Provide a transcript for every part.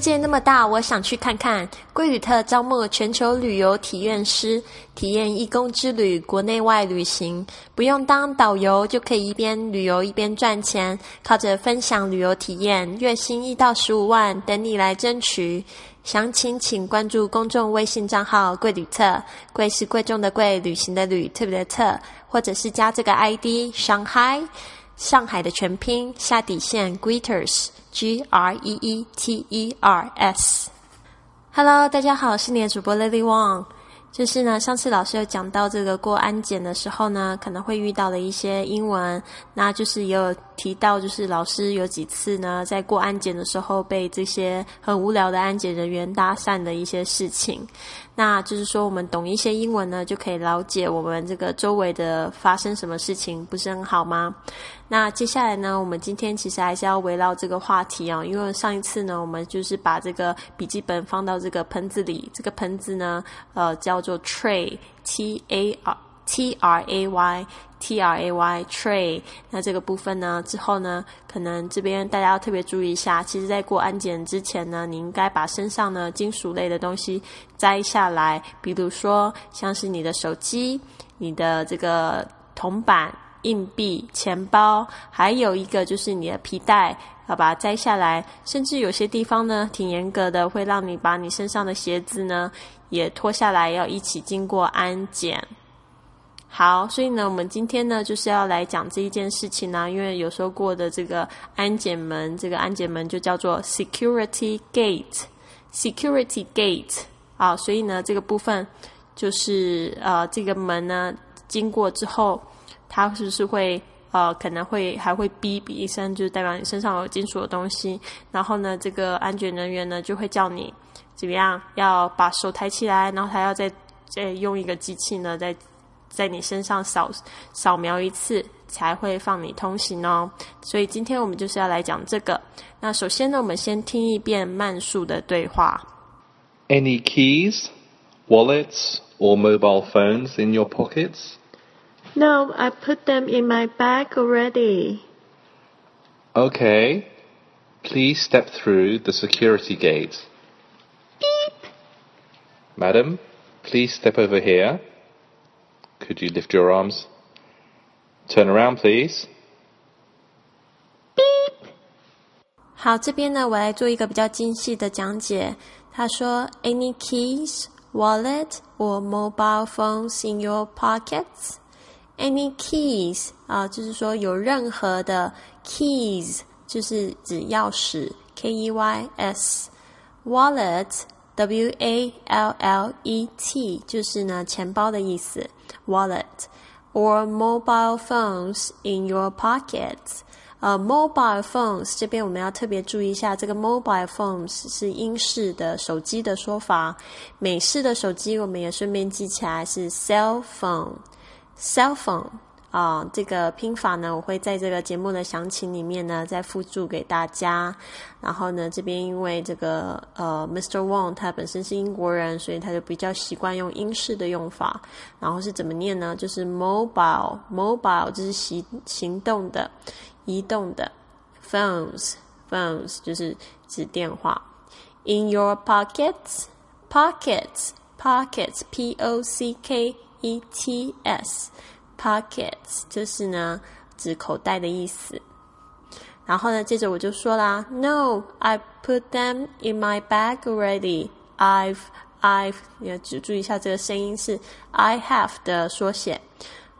世界那么大，我想去看看。贵旅特招募全球旅游体验师，体验义工之旅，国内外旅行，不用当导游就可以一边旅游一边赚钱，靠着分享旅游体验，月薪一到十五万，等你来争取。详情请关注公众微信账号“贵旅特”，贵是贵重的贵，旅行的旅，特别的特，或者是加这个 ID 上海，上海的全拼下底线 Greeters。G R E E T E R S，Hello，大家好，我是你的主播 Lily Wang。就是呢，上次老师有讲到这个过安检的时候呢，可能会遇到的一些英文，那就是也有提到，就是老师有几次呢，在过安检的时候被这些很无聊的安检人员搭讪的一些事情。那就是说，我们懂一些英文呢，就可以了解我们这个周围的发生什么事情，不是很好吗？那接下来呢，我们今天其实还是要围绕这个话题啊，因为上一次呢，我们就是把这个笔记本放到这个盆子里，这个盆子呢，呃，叫做 tray，t a r t r a y。T R A Y tray，那这个部分呢？之后呢，可能这边大家要特别注意一下。其实，在过安检之前呢，你应该把身上呢金属类的东西摘下来，比如说像是你的手机、你的这个铜板、硬币、钱包，还有一个就是你的皮带，要把它摘下来。甚至有些地方呢，挺严格的，会让你把你身上的鞋子呢也脱下来，要一起经过安检。好，所以呢，我们今天呢就是要来讲这一件事情呢，因为有时候过的这个安检门，这个安检门就叫做 security gate，security gate 啊，所以呢，这个部分就是呃，这个门呢经过之后，它是不是会呃可能会还会哔哔一声，就是代表你身上有金属的东西，然后呢，这个安检人员呢就会叫你怎么样，要把手抬起来，然后他要再再用一个机器呢再。在你身上扫扫描一次，才会放你通行哦。所以今天我们就是要来讲这个。那首先呢，我们先听一遍慢速的对话。Any keys, wallets, or mobile phones in your pockets? No, I put them in my bag already. Okay. Please step through the security gate. Beep. Madam, please step over here. Could you lift your arms? Turn around, please. 好，这边呢，我来做一个比较精细的讲解。他说：“Any keys, wallet, or mobile phones in your pockets？” any keys 啊、呃，就是说有任何的 keys，就是指钥匙，k e y s。wallet w a l l e t 就是呢钱包的意思，wallet or mobile phones in your pockets。呃，mobile phones 这边我们要特别注意一下，这个 mobile phones 是英式的手机的说法，美式的手机我们也顺便记起来是 cell phone。Cell phone。啊，这个拼法呢，我会在这个节目的详情里面呢再附注给大家。然后呢，这边因为这个呃，Mr. Wong 他本身是英国人，所以他就比较习惯用英式的用法。然后是怎么念呢？就是 mobile，mobile 就是行行动的、移动的；phones，phones 就是指电话。In your pockets，pockets，pockets，P-O-C-K-E-T-S。Pockets E T S pockets，就是呢，指口袋的意思。然后呢，接着我就说啦，No, I put them in my bag already. I've, I've，你要注注意一下这个声音是 I have 的缩写。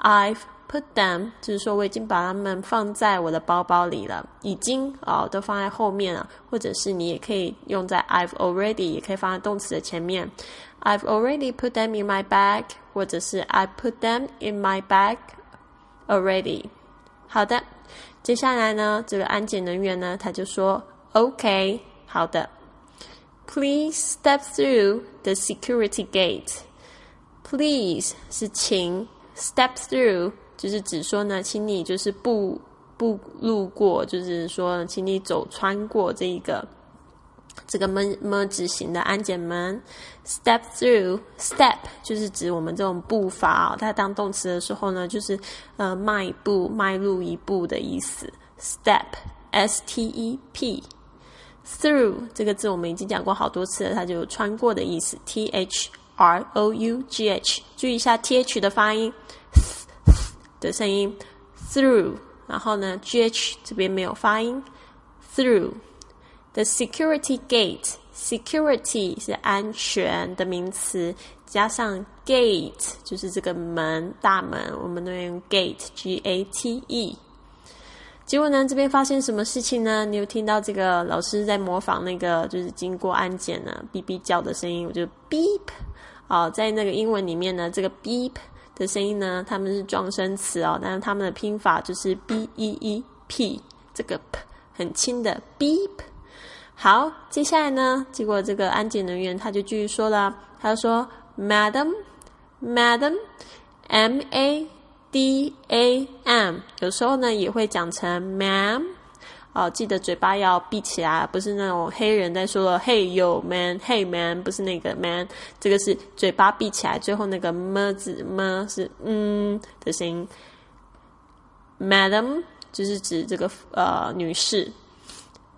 I've put them，就是说我已经把它们放在我的包包里了，已经哦，都放在后面了。或者是你也可以用在 I've already，也可以放在动词的前面。I've already put them in my bag，或者是 I put them in my bag already。好的，接下来呢，这个安检人员呢，他就说 OK，好的，Please step through the security gate。Please 是请，step through 就是指说呢，请你就是不不路过，就是说，请你走穿过这一个这个么么字形的安检门。Step through，step 就是指我们这种步伐哦，它当动词的时候呢，就是呃迈步、迈入一步的意思。Step，s t e p。Through 这个字我们已经讲过好多次了，它就穿过的意思。T h r o u g h，注意一下 t h 的发音的声音。Through，然后呢 g h 这边没有发音。Through the security gate，security 是安全的名词，加上 gate 就是这个门大门，我们都用 gate，g a t e。结果呢？这边发现什么事情呢？你有听到这个老师在模仿那个，就是经过安检呢，哔哔叫的声音，我就 beep。哦，在那个英文里面呢，这个 beep 的声音呢，他们是撞声词哦，但是他们的拼法就是 b e e p，这个 p 很轻的 beep。好，接下来呢，结果这个安检人员他就继续说了，他就说，Madam，Madam，M A。D A M，有时候呢也会讲成 ma'am，哦，记得嘴巴要闭起来，不是那种黑人在说了 Hey yo man，Hey man，不是那个 man，这个是嘴巴闭起来，最后那个么字么是嗯的声音。Madam 就是指这个呃女士。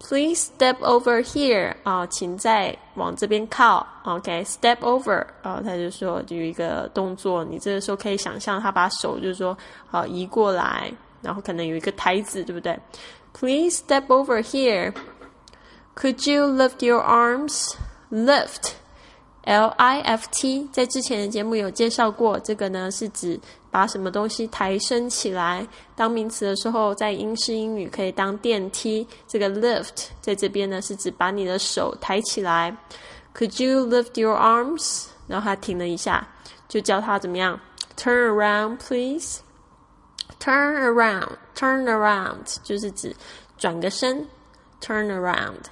Please step over here 啊，请再往这边靠。OK，step over 啊，他就说有一个动作，你这个时候可以想象他把手就是说啊移过来，然后可能有一个台子，对不对？Please step over here. Could you lift your arms? Lift. L I F T，在之前的节目有介绍过，这个呢是指把什么东西抬升起来。当名词的时候，在英式英语可以当电梯。这个 lift 在这边呢是指把你的手抬起来。Could you lift your arms？然后他停了一下，就教他怎么样？Turn around, please. Turn around, turn around，就是指转个身。Turn around。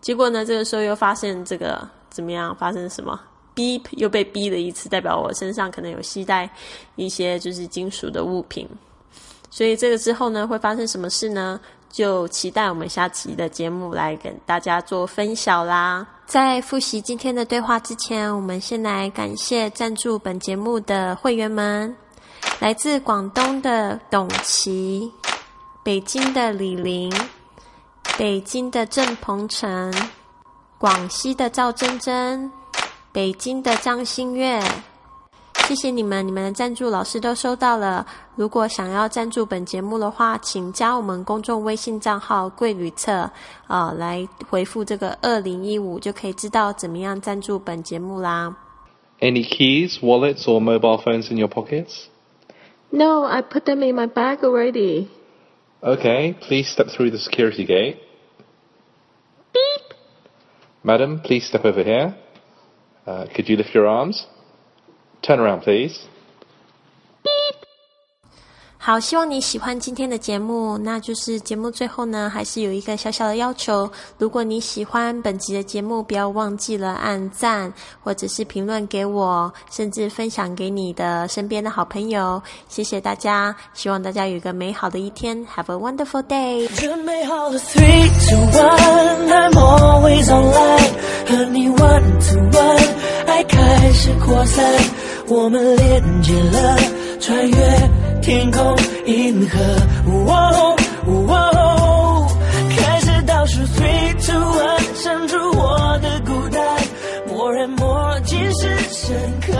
结果呢，这个时候又发现这个。怎么样？发生什么？Beep 又被逼了一次，代表我身上可能有携带一些就是金属的物品。所以这个之后呢，会发生什么事呢？就期待我们下期的节目来跟大家做分享啦。在复习今天的对话之前，我们先来感谢赞助本节目的会员们：来自广东的董琪，北京的李玲，北京的郑鹏程。广西的赵真真，北京的张新月，谢谢你们，你们的赞助老师都收到了。如果想要赞助本节目的话，请加我们公众微信账号“贵旅册”啊，来回复这个二零一五，就可以知道怎么样赞助本节目啦。Any keys, wallets, or mobile phones in your pockets? No, I put them in my bag already. Okay, please step through the security gate. Beep. Madam, please step over here. Uh, could you lift your arms? Turn around, please. 好，希望你喜欢今天的节目。那就是节目最后呢，还是有一个小小的要求。如果你喜欢本集的节目，不要忘记了按赞，或者是评论给我，甚至分享给你的身边的好朋友。谢谢大家，希望大家有一个美好的一天。Have a wonderful day。准备好了，three two one，I'm always online，和你 one to one，爱开始扩散，我们连接了，穿越。天空，银河，开始倒数，three two one，删除我的孤单，默认默尽是深刻。